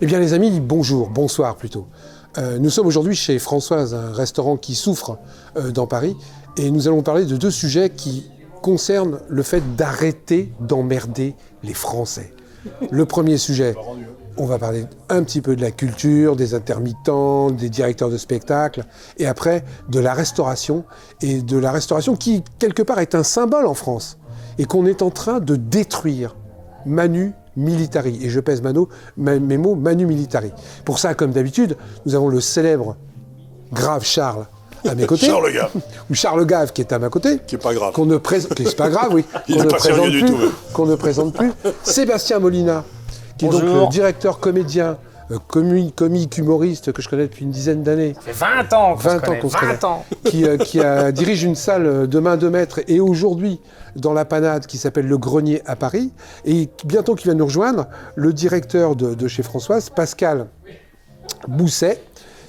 Eh bien les amis, bonjour, bonsoir plutôt. Euh, nous sommes aujourd'hui chez Françoise, un restaurant qui souffre euh, dans Paris, et nous allons parler de deux sujets qui concernent le fait d'arrêter d'emmerder les Français. Le premier sujet, on va parler un petit peu de la culture, des intermittents, des directeurs de spectacle, et après de la restauration, et de la restauration qui, quelque part, est un symbole en France, et qu'on est en train de détruire. Manu Militari. Et je pèse mano, ma- mes mots, Manu Militari. Pour ça, comme d'habitude, nous avons le célèbre Grave Charles à mes côtés. Charles Gave. Ou Charles Gave qui est à ma côté. Qui est pas grave. Qu'on ne présente. Pas grave, oui. Il Qu'on ne présente du plus. tout, même. Qu'on ne présente plus. Sébastien Molina, qui est donc le directeur comédien, euh, comi- comique, humoriste que je connais depuis une dizaine d'années. Ça fait 20 ans qu'on 20 se ans connaît. se 20 connaît. ans. qui, euh, qui a- dirige une salle de main de maître et aujourd'hui dans la panade qui s'appelle le Grenier à Paris. Et bientôt qui va nous rejoindre, le directeur de, de chez Françoise, Pascal Bousset,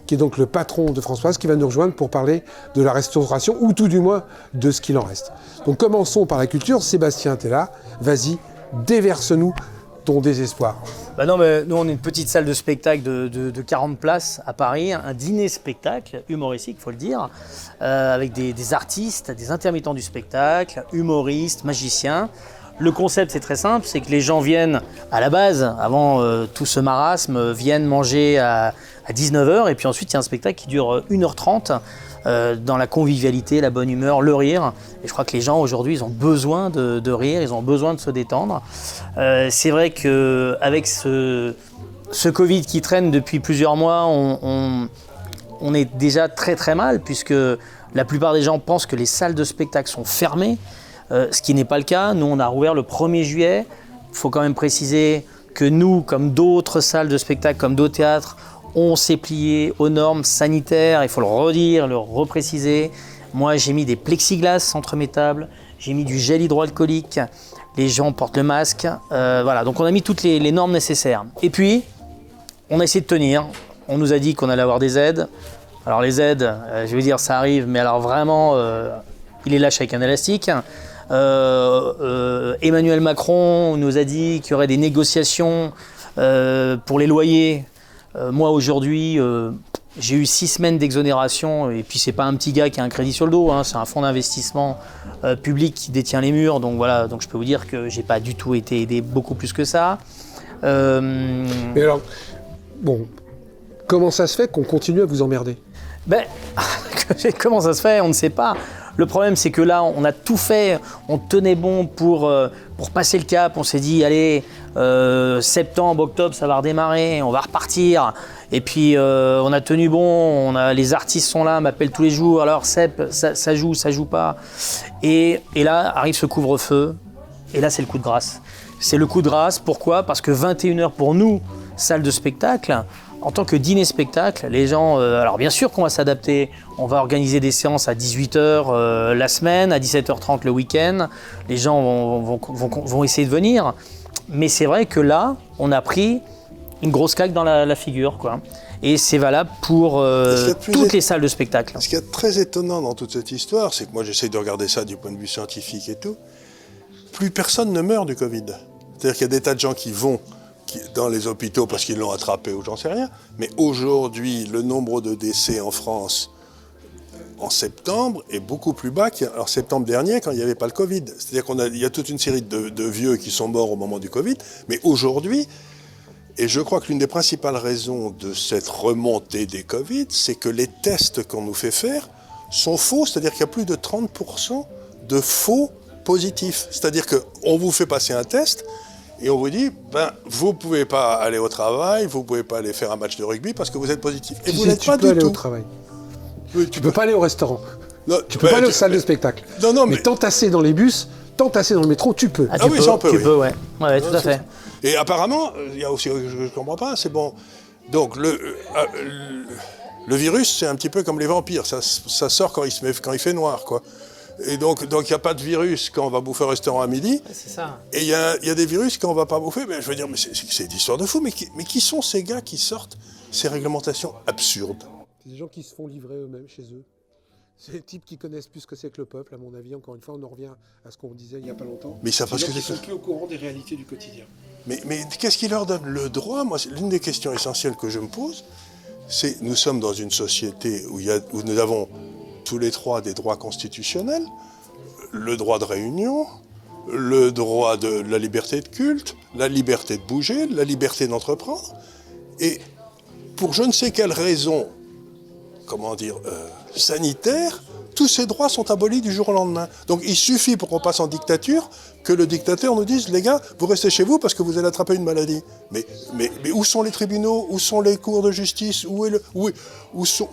qui est donc le patron de Françoise, qui va nous rejoindre pour parler de la restauration, ou tout du moins de ce qu'il en reste. Donc commençons par la culture. Sébastien, t'es là. Vas-y, déverse-nous ton désespoir. Bah non, nous, on est une petite salle de spectacle de, de- de 40 places à Paris, un dîner-spectacle humoristique, faut le dire, euh, avec des, artistes, des intermittents du spectacle, humoristes, magiciens. Le concept, c'est très simple, c'est que les gens viennent à la base, avant euh, tout ce marasme, euh, viennent manger à, à 19h, et puis ensuite, il y a un spectacle qui dure euh, 1h30 euh, dans la convivialité, la bonne humeur, le rire. Et je crois que les gens aujourd'hui, ils ont besoin de, rire, ils ont besoin de se détendre. Euh, c'est vrai qu'avec ce, ce Covid qui traîne depuis plusieurs mois, on est déjà très très mal puisque la plupart des gens pensent que les salles de spectacle sont fermées, euh, ce qui n'est pas le cas. Nous, on a rouvert le 1er juillet. Il faut quand même préciser que nous, comme d'autres salles de spectacle, comme d'autres théâtres, on s'est plié aux normes sanitaires, il faut le redire, le repréciser. Moi, j'ai mis des plexiglas entre mes tables, j'ai mis du gel hydroalcoolique, les gens portent le masque. euh, voilà, donc on a mis toutes les, normes nécessaires. Et puis, on a essayé de tenir. On nous a dit qu'on allait avoir des aides. Alors les aides, euh, je vais dire, ça arrive, mais alors vraiment, euh, il est lâche avec un élastique. Emmanuel Macron nous a dit qu'il y aurait des négociations pour les loyers. Euh, moi aujourd'hui, euh, j'ai eu six semaines d'exonération et puis c'est pas un petit gars qui a un crédit sur le dos, hein, c'est un fonds d'investissement euh, public qui détient les murs. Donc voilà, donc je peux vous dire que j'ai pas du tout été aidé beaucoup plus que ça. Mais alors, bon, comment ça se fait qu'on continue à vous emmerder? Ben, comment ça se fait? On ne sait pas. Le problème, c'est que là, on a tout fait. On tenait bon pour, euh, passer le cap. On s'est dit, allez, euh, septembre, octobre, ça va redémarrer. On va repartir. Et puis, euh, on a tenu bon. On a, les artistes sont là, m'appellent tous les jours. Alors, Sep, ça, ça joue, ça joue pas. Et, et là, arrive ce couvre-feu. Et là, c'est le coup de grâce. C'est le coup de grâce. Pourquoi? Parce que 21h pour nous, salle de spectacle, en tant que dîner-spectacle, les gens. euh, alors, bien sûr qu'on va s'adapter. On va organiser des séances à 18h la semaine, à 17h30 le week-end. Les gens vont, vont- vont- vont essayer de venir. Mais c'est vrai que là, on a pris une grosse claque dans la, la figure. Quoi. Et c'est valable pour euh, toutes é- les salles de spectacle. Ce qui est très étonnant dans toute cette histoire, c'est que moi j'essaye de regarder ça du point de vue scientifique et tout. Plus personne ne meurt du Covid. C'est-à-dire qu'il y a des tas de gens qui vont dans les hôpitaux parce qu'ils l'ont attrapé ou j'en sais rien. Mais aujourd'hui, le nombre de décès en France en septembre est beaucoup plus bas qu'en septembre dernier quand il n'y avait pas le Covid. C'est-à-dire qu'il y a toute une série de, vieux qui sont morts au moment du Covid. Mais aujourd'hui, et je crois que l'une des principales raisons de cette remontée des Covid, c'est que les tests qu'on nous fait faire sont faux, c'est-à-dire qu'il y a plus de 30% de faux positifs. C'est-à-dire qu'on vous fait passer un test et on vous dit, ben, vous ne pouvez pas aller au travail, vous ne pouvez pas aller faire un match de rugby parce que vous êtes positif. Et Tu vous sais, n'êtes tu pas peux du aller tout. au travail. Oui, Tu peux pas aller au restaurant. Non, Tu peux ben, pas aller aux tu- salles de spectacle. Non, non, mais mais- t'entasser dans les bus, t'entasser dans le métro, tu peux. Ah, Ah tu oui, peux, ça, on peut, tu oui. peux, ouais. Ouais, tout à fait. Et apparemment, il y a aussi, je ne comprends pas, c'est bon. Donc, le, euh, euh, le virus, c'est un petit peu comme les vampires, ça, ça sort quand il, se met, quand il fait noir, quoi. Et donc, donc il n'y a pas de virus quand on va bouffer au restaurant à midi. C'est ça. Et il y a, il y a des virus quand on va pas bouffer. Mais je veux dire, mais c'est c'est- c'est une histoire de fou. Mais qui, mais qui sont ces gars qui sortent ces réglementations absurdes? C'est des gens qui se font livrer eux-mêmes chez eux. C'est des types qui connaissent plus ce que c'est que le peuple, à mon avis. Encore une fois, on en revient à ce qu'on disait il n'y a pas longtemps. Mais ils savent pas ce que Ils c'est sont plus au courant des réalités du quotidien. Mais, mais qu'est-ce qui leur donne le droit? Moi, c'est l'une des questions essentielles que je me pose, c'est nous sommes dans une société où, il y a- où nous avons tous les trois des droits constitutionnels, le droit de réunion, le droit de la liberté de culte, la liberté de bouger, la liberté d'entreprendre, et pour je ne sais quelle raison, comment dire, euh, sanitaire, tous ces droits sont abolis du jour au lendemain. Donc il suffit pour qu'on passe en dictature que le dictateur nous dise, les gars, vous restez chez vous parce que vous allez attraper une maladie. Mais, où sont les tribunaux? Où sont les cours de justice? Où,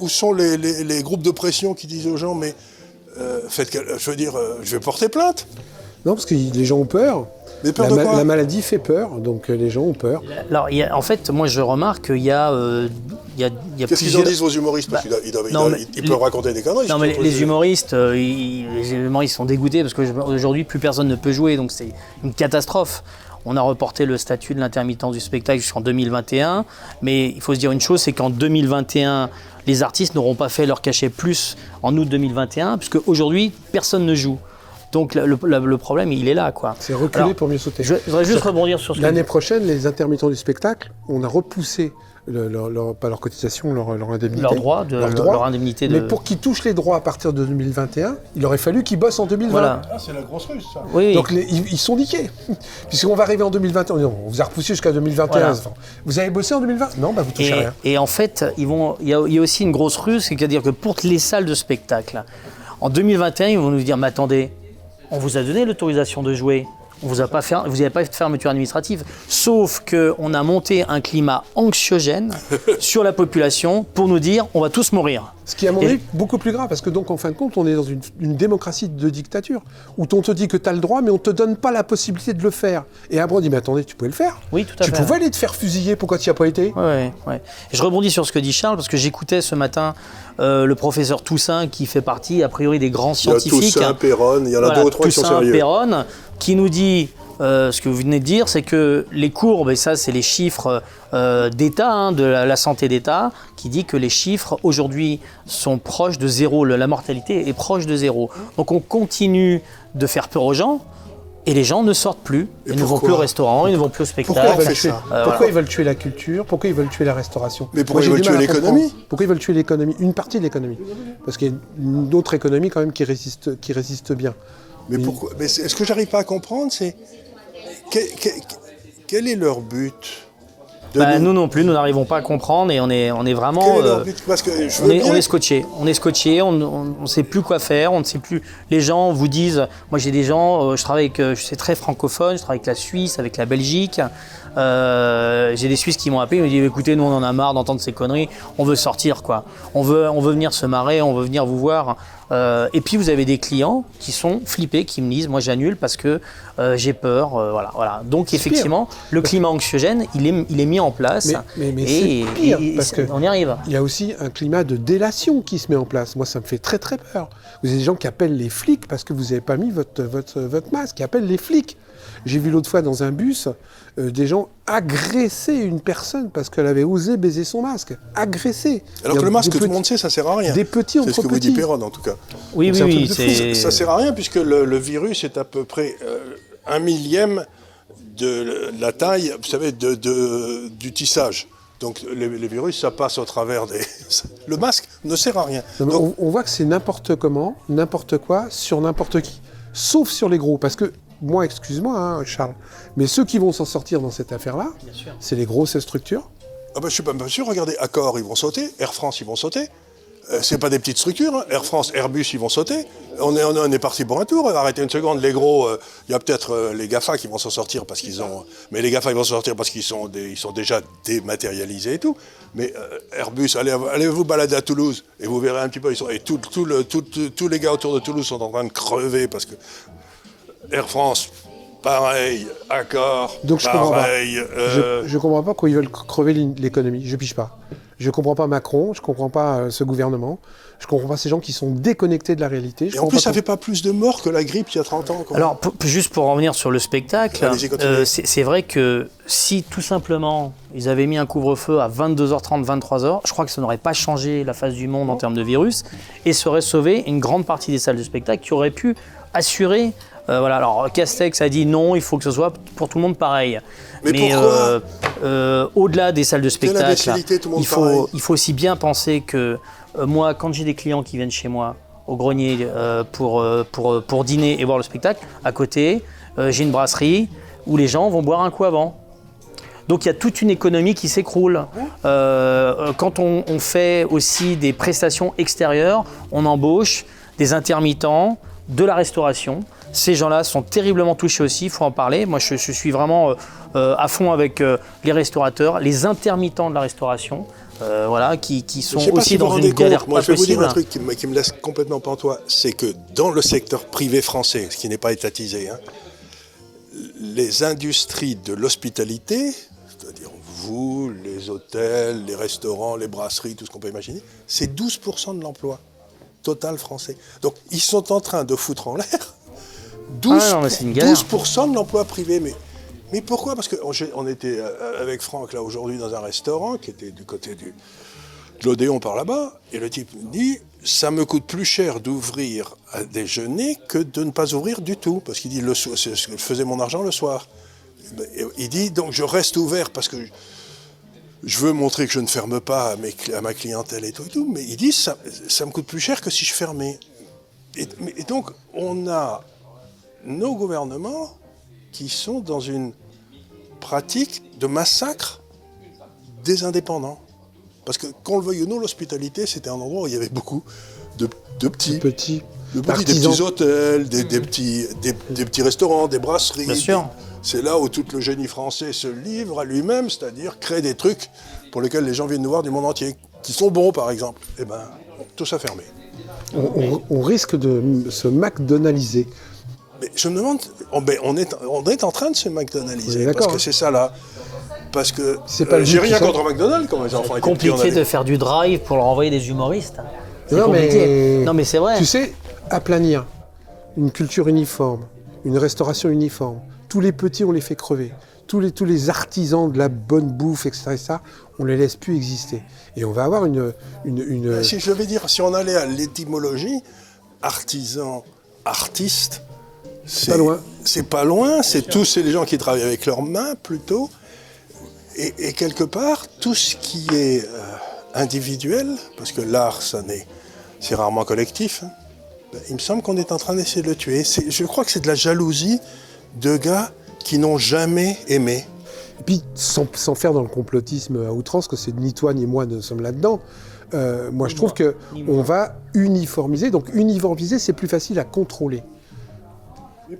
sont, les, groupes de pression qui disent aux gens, mais euh, faites, je veux dire, euh, je vais porter plainte Non, parce que les gens ont peur. Mais peur la, de ma- quoi la maladie fait peur, donc euh, les gens ont peur. Alors, il y a- en fait, moi, je remarque qu'il y a, euh, il y a, il y a Qu'est-ce qu'ils en disent vos humoristes? Parce Bah, qu'ils doivent- ils doivent- ils non, doivent- mais ils les- peuvent raconter des conneries. Non, mais les humoristes, euh, ils, les humoristes sont dégoûtés parce qu'aujourd'hui, plus personne ne peut jouer, donc c'est une catastrophe. On a reporté le statut de l'intermittence du spectacle jusqu'en 2021, mais il faut se dire une chose, c'est qu'en 2021, les artistes n'auront pas fait leur cachet plus en août 2021, puisque aujourd'hui, personne ne joue. Donc le, le- le problème, il est là, quoi. C'est reculer Alors, pour mieux sauter. Je je voudrais juste rebondir sur ce que L'année prochaine, les intermittents du spectacle, on a repoussé, le- leur, leur- pas leur cotisation, leur, leur indemnité. leur droit, de, Leur leur, droit. leur indemnité de. Mais pour qu'ils touchent les droits à partir de 2021, il aurait fallu qu'ils bossent en 2020. Voilà. Ah, c'est la grosse russe, ça. Oui. Donc les- ils, ils sont niqués. Puisqu'on va arriver en 2021. Non, on vous a repoussé jusqu'à 2021. Voilà. Enfin, Vous avez bossé en 2020 Non, bah vous touchez Et, rien. et en fait, y, il y a aussi une grosse ruse, c'est-à-dire que pour les salles de spectacle, en 2021, ils vont nous dire, mais attendez, on vous a donné l'autorisation de jouer, on vous a pas fait, vous n'avez pas fait de fermeture administrative, sauf qu'on a monté un climat anxiogène sur la population pour nous dire, on va tous mourir. Ce qui est à mon avis beaucoup plus grave, parce que donc en fin de compte, on est dans une, une démocratie de dictature, où on te dit que tu as le droit, mais on te donne pas la possibilité de le faire. Et après on dit, mais attendez, tu pouvais le faire. Oui, tout à tu fait. pouvais aller te faire fusiller, pourquoi tu n'y as pas été? Ouais, ouais, ouais. Je rebondis sur ce que dit Charles parce que j'écoutais ce matin euh, le professeur Toussaint qui fait partie a priori des grands Il y a scientifiques. Toussaint, Perron, il y en a Voilà, deux ou trois qui sont sérieux. Perron, qui nous dit euh, ce que vous venez de dire, c'est que les courbes, et ça c'est les chiffres euh, d'État, hein, de la, la santé d'État, qui dit que les chiffres aujourd'hui sont proches de zéro, le- la mortalité est proche de zéro. Donc on continue de faire peur aux gens. Et les gens ne sortent plus, Et ils ne vont plus au restaurant, ils ne vont plus au Pourquoi, spectacle. ils veulent, fait tuer, ça Euh, pourquoi voilà. ils veulent tuer la culture Pourquoi ils veulent tuer la restauration Mais pourquoi Moi, ils veulent tuer l'économie Pourquoi ils veulent tuer l'économie? Une partie de l'économie. Parce qu'il y a une autre économie quand même qui résiste, qui résiste bien. Mais pourquoi Mais ce que j'arrive pas à comprendre, c'est quel, quel- quel est leur but Bah, nous non plus, nous n'arrivons pas à comprendre et on est, on est vraiment. Quel est leur euh, but Parce que je on est, on est scotché, on est scotché, on ne sait plus quoi faire, on ne sait plus. Les gens vous disent, moi j'ai des gens, euh, je travaille avec, euh, je suis très francophone, je travaille avec la Suisse, avec la Belgique. Euh, j'ai des Suisses qui m'ont appelé, ils m'ont dit écoutez, nous on en a marre d'entendre ces conneries, on veut sortir quoi. On veut, on veut venir se marrer, on veut venir vous voir. Euh, et puis vous avez des clients qui sont flippés, qui me disent moi j'annule parce que euh, j'ai peur. euh, voilà, voilà. Donc effectivement, le climat anxiogène, il est, il est mis en place. Mais- mais- mais et, c'est pire, et- et parce que- on y arrive. Il y a aussi un climat de délation qui se met en place. Moi, ça me fait très très peur. Vous avez des gens qui appellent les flics parce que vous n'avez pas mis votre, votre, votre masque, qui appellent les flics. J'ai vu l'autre fois dans un bus euh, des gens agresser une personne parce qu'elle avait osé baiser son masque. Agresser. Alors que a le masque, tout le monde sait, ça sert à rien. Des petits C'est ce entre que vous dit. Perron, en tout cas. Oui, Donc, oui, oui. c'est- Ça sert à rien puisque le, le virus est à peu près euh, un millième de la taille, vous savez, de, de- du tissage. Donc les, les virus, ça passe au travers des... Le masque ne sert à rien. Non, mais Donc, on, on voit que c'est n'importe comment, n'importe quoi, sur n'importe qui. Sauf sur les gros. Parce que, moi, excuse-moi, hein, Charles, mais ceux qui vont s'en sortir dans cette affaire-là, c'est les grosses structures. ah ben, je suis pas même sûr, regardez, Accor, ils vont sauter, Air France, ils vont sauter. Euh, c'est pas des petites structures, hein. Air France, Airbus, ils vont sauter. On est, on est, on est parti pour un tour. Arrêtez une seconde, les gros, euh, il y a peut-être euh, les GAFA qui vont s'en sortir parce qu'ils ont. Mais les GAFA, ils vont s'en sortir parce qu'ils sont, des- ils sont déjà dématérialisés et tout. Mais euh, Airbus, allez, allez vous balader à Toulouse et vous verrez un petit peu. Ils sont, et tout, tout le- tout- tout- tous les gars autour de Toulouse sont en train de crever parce que Air France, pareil, Accor, Donc je comprends pas. pareil. euh, Je, je comprends pas pourquoi ils veulent crever l'économie. Je piche pas. Je ne comprends pas Macron, je ne comprends pas euh, ce gouvernement, je ne comprends pas ces gens qui sont déconnectés de la réalité. Je Et en plus, pas ça comment- fait pas plus de morts que la grippe il y a 30 ans. quoi. Alors, juste pour revenir sur le spectacle, euh, c'est c'est vrai que si tout simplement ils avaient mis un couvre-feu à 22h30, 23h, je crois que ça n'aurait pas changé la face du monde en termes de virus et ça aurait sauvé une grande partie des salles de spectacle qui auraient pu assurer. Euh, voilà, alors Castex a dit non, il faut que ce soit pour tout le monde pareil. Mais euh, euh, au-delà des salles de spectacle, il, faut, pareil. il faut aussi bien penser que moi, quand j'ai des clients qui viennent chez moi au grenier pour, pour, pour dîner et voir le spectacle, à côté, j'ai une brasserie où les gens vont boire un coup avant. Donc il y a toute une économie qui s'écroule. Quand on, on fait aussi des prestations extérieures, on embauche des intermittents, de la restauration. Ces gens-là sont terriblement touchés aussi, il faut en parler. Moi, je, je suis vraiment euh, euh, à fond avec euh, les restaurateurs, les intermittents de la restauration, euh, voilà, qui, qui sont aussi si dans une galère. Moi, pas je vais vous dire un truc qui me, qui me laisse complètement pantois. C'est que dans le secteur privé français, ce qui n'est pas étatisé, hein, les industries de l'hospitalité, c'est-à-dire vous, les hôtels, les restaurants, les brasseries, tout ce qu'on peut imaginer, c'est 12% de l'emploi total français. Donc, ils sont en train de foutre en l'air 12, Ah non, mais c'est une galère. 12% de l'emploi privé. Mais, mais pourquoi? Parce qu'on on était euh, avec Franck là aujourd'hui dans un restaurant qui était du côté du, de l'Odéon par là-bas, et le type me dit ça me coûte plus cher d'ouvrir à déjeuner que de ne pas ouvrir du tout, parce qu'il dit le soir, c'est ce que je faisais mon argent le soir. Et Il dit donc je reste ouvert parce que je veux montrer que je ne ferme pas à, mes à ma clientèle et tout et tout, mais il dit ça, ça me coûte plus cher que si je fermais. Et, mais- et donc on a nos gouvernements qui sont dans une pratique de massacre des indépendants. Parce que, qu'on le veuille ou non, l'hospitalité, c'était un endroit où il y avait beaucoup de, de petits, Petit. de petits, des petits hôtels, des, des petits, des, des petits restaurants, des brasseries. Bien sûr. C'est là où tout le génie français se livre à lui-même, c'est-à-dire créer des trucs pour lesquels les gens viennent nous voir du monde entier, qui sont bons, par exemple. Eh ben, tout ça fermé. On, on- on risque de se McDonaldiser. Mais je me demande, on, ben, on est, on est en train de se On McDonaldiser, parce que hein. c'est ça là. Parce que C'est pas le j'ai but, rien ça. contre McDonald's quand mes enfants étaient petits. compliqué avait- de faire du drive pour leur envoyer des humoristes. C'est Non, compliqué. mais- Non mais c'est vrai. Tu sais, aplanir une culture uniforme, une restauration uniforme, tous les petits, on les fait crever. Tous les, tous les artisans de la bonne bouffe, etc., etc., on les laisse plus exister. Et on va avoir une... une, une- Si je devais dire, si on allait à l'étymologie, artisan, artiste, c'est pas loin. C'est pas loin, c'est tous c'est les gens qui travaillent avec leurs mains plutôt. Et, et quelque part, tout ce qui est euh, individuel, parce que l'art, ça n'est, c'est rarement collectif, hein, ben, il me semble qu'on est en train d'essayer de le tuer. Je crois que c'est de la jalousie de gars qui n'ont jamais aimé. Et puis, sans, sans faire dans le complotisme à outrance, que c'est ni toi ni moi ne sommes là-dedans, euh, moi je trouve que on va uniformiser. Donc uniformiser, c'est plus facile à contrôler.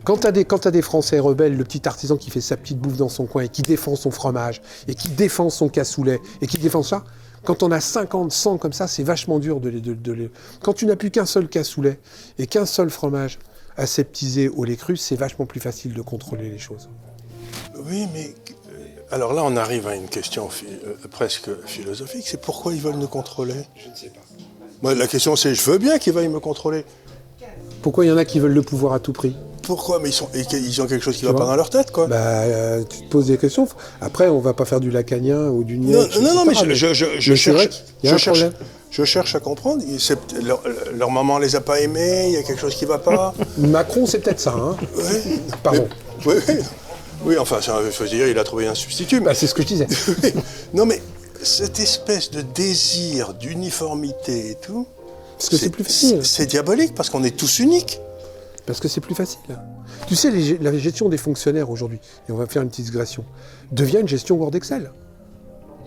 Quand tu as, des Français rebelles, le petit artisan qui fait sa petite bouffe dans son coin et qui défend son fromage, et qui défend son cassoulet, et qui défend ça, quand on a 50, 100 comme ça, c'est vachement dur de les... De, de les- Quand tu n'as plus qu'un seul cassoulet et qu'un seul fromage aseptisé au lait cru, c'est vachement plus facile de contrôler les choses. Oui, mais euh, alors là, on arrive à une question euh, presque philosophique. C'est pourquoi ils veulent nous contrôler? Je ne sais pas. Moi, la question, c'est je veux bien qu'ils veuillent me contrôler. Pourquoi il y en a qui veulent le pouvoir à tout prix? Pourquoi Mais ils, sont, ont quelque chose qui ne va pas dans leur tête, quoi. Bah, euh, tu te poses des questions. Après, on va pas faire du lacanien ou du non, niais. non, non, mais je, cherche, je, cherche, problème. je cherche à comprendre. Leur, leur maman les a pas aimés, il y a quelque chose qui va pas. Macron, c'est peut-être ça. Hein Ouais. Pardon. Oui, oui. Oui, enfin, il faut dire, il a trouvé un substitut. mais- Bah, c'est ce que je disais. non, mais cette espèce de désir d'uniformité et tout. Parce que c'est plus facile. C'est diabolique parce qu'on est tous uniques. Parce que c'est plus facile. Tu sais, la gestion des fonctionnaires aujourd'hui, et on va faire une petite digression, devient une gestion Word Excel.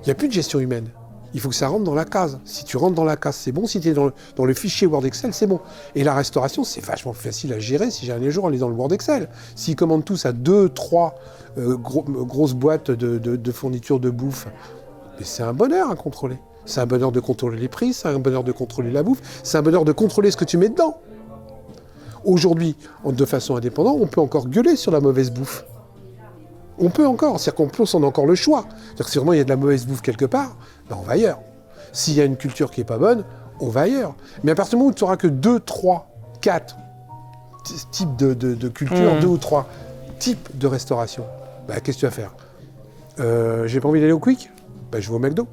Il n'y a plus de gestion humaine. Il faut que ça rentre dans la case. Si tu rentres dans la case, c'est bon. Si tu es dans le, fichier Word Excel, c'est bon. Et la restauration, c'est vachement plus facile à gérer si j'ai un jour, elle est dans le Word Excel. S'ils commandent tous à deux, trois euh, gros- grosses boîtes de, de, fournitures de bouffe, c'est un bonheur à contrôler. C'est un bonheur de contrôler les prix, c'est un bonheur de contrôler la bouffe, c'est un bonheur de contrôler ce que tu mets dedans. Aujourd'hui, en- de façon indépendante, on peut encore gueuler sur la mauvaise bouffe. On peut encore, c'est-à-dire qu'en plus on a encore le choix. C'est-à-dire que si vraiment il y a de la mauvaise bouffe quelque part, ben on va ailleurs. S'il y a une culture qui est pas bonne, on va ailleurs. Mais à partir du moment où tu n'auras que 2, 3, 4 types de, de, de culture, Mhm. 2 ou 3 types de restauration, bah, qu'est-ce que tu vas faire? Euh, J'ai pas envie d'aller au Quick? Bah, Je vais au McDo.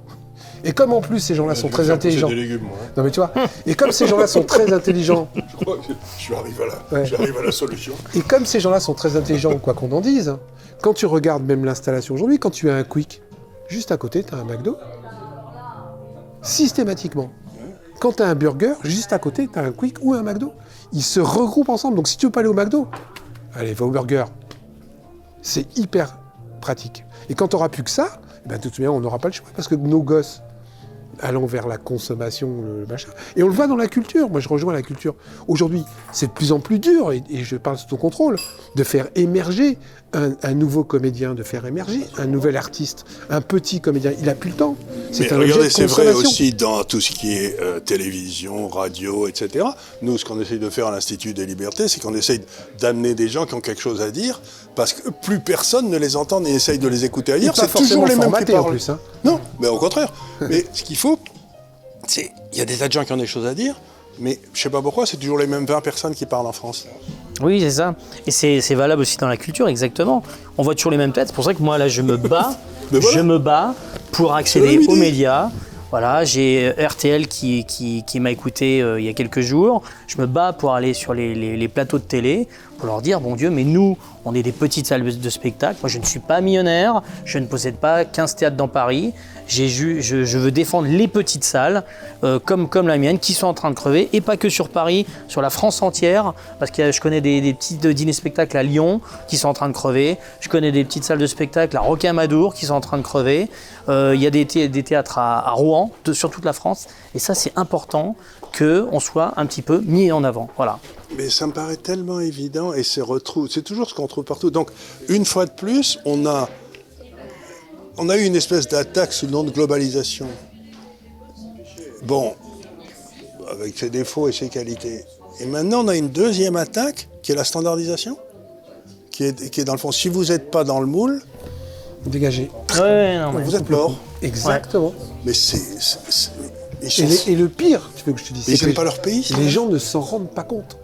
Et comme en plus ces gens-là sont très intelligents. des légumes, moi. hein. Non mais tu vois, et comme ces gens-là sont très intelligents, Je crois que je arrive à la, Ouais. j'arrive à la solution. et comme ces gens-là sont très intelligents, quoi qu'on en dise, quand tu regardes même l'installation aujourd'hui, quand tu as un Quick, juste à côté, tu as un McDo. Systématiquement. Quand tu as un burger, juste à côté, tu as un Quick ou un McDo. Ils se regroupent ensemble. Donc si tu veux pas aller au McDo, allez, va au burger. C'est hyper pratique. Et quand tu n'auras plus que ça, eh ben, de toute manière, on n'aura pas le choix parce que nos gosses allant vers la consommation, le machin. Et on le voit dans la culture. Moi, je rejoins la culture. Aujourd'hui, c'est de plus en plus dur, et, et je parle sous ton contrôle, de faire émerger un, un nouveau comédien, de faire émerger un nouvel artiste, un petit comédien. Il a plus le temps. C'est un objet regardez, de c'est vrai aussi dans tout ce qui est euh, télévision, radio, etc. Nous, ce qu'on essaye de faire à l'Institut des libertés, c'est qu'on essaye d'amener des gens qui ont quelque chose à dire, parce que plus personne ne les entend ni essaye de les écouter Et ailleurs. C'est toujours les mêmes qui formaté, en parlent. plus, hein. Non, mais au contraire. mais ce qu'il faut, c'est il y a des tas de gens qui ont des choses à dire, mais je sais pas pourquoi, c'est toujours les mêmes 20 personnes qui parlent en France. Oui, c'est ça. Et c'est c'est valable aussi dans la culture, exactement. On voit toujours les mêmes têtes. C'est pour ça que moi, là, je me bats. Voilà. Je me bats pour accéder aux médias. Voilà, j'ai euh, RTL qui, qui, qui m'a écouté euh, il y a quelques jours. Je me bats pour aller sur les, les- les plateaux de télé pour leur dire, bon Dieu, mais nous, on est des petites salles de spectacle. Moi, je ne suis pas millionnaire. Je ne possède pas 15 théâtres dans Paris. Je, veux défendre les petites salles, euh, comme, la mienne, qui sont en train de crever, et pas que sur Paris, sur la France entière, parce que je connais des, des petits dîners-spectacles à Lyon qui sont en train de crever. Je connais des petites salles de spectacle à Rocamadour qui sont en train de crever. Euh, Il y a des, thé- des théâtres à, Rouen, sur toute la France. Et ça, c'est important qu'on soit un petit peu mis en avant. Voilà. Mais ça me paraît tellement évident et c'est retrouve, c'est toujours ce qu'on trouve partout. Donc, une fois de plus, on a, on a eu une espèce d'attaque sous le nom de globalisation. Bon, avec ses défauts et ses qualités. Et maintenant, on a une deuxième attaque qui est la standardisation, qui est, qui est dans le fond, si vous n'êtes pas dans le moule, Dégagé. Ouais, non, mais- vous êtes mort. Exactement. Mais c'est, Et, les- et le pire, tu veux que je te dise, ils c'est n'aiment que pas leur pays. les gens ne s'en rendent pas compte.